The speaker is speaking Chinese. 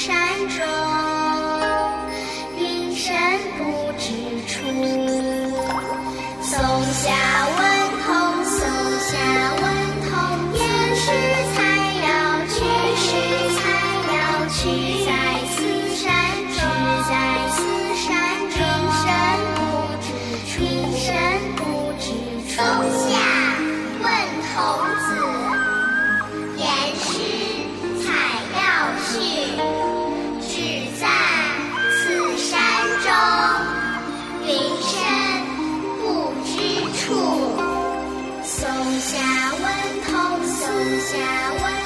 山中云深不知处，松下问童，松下问童，言师采药去，野师采药去，在山，在山，云深不知处，云深不知处，松下。问童书下问。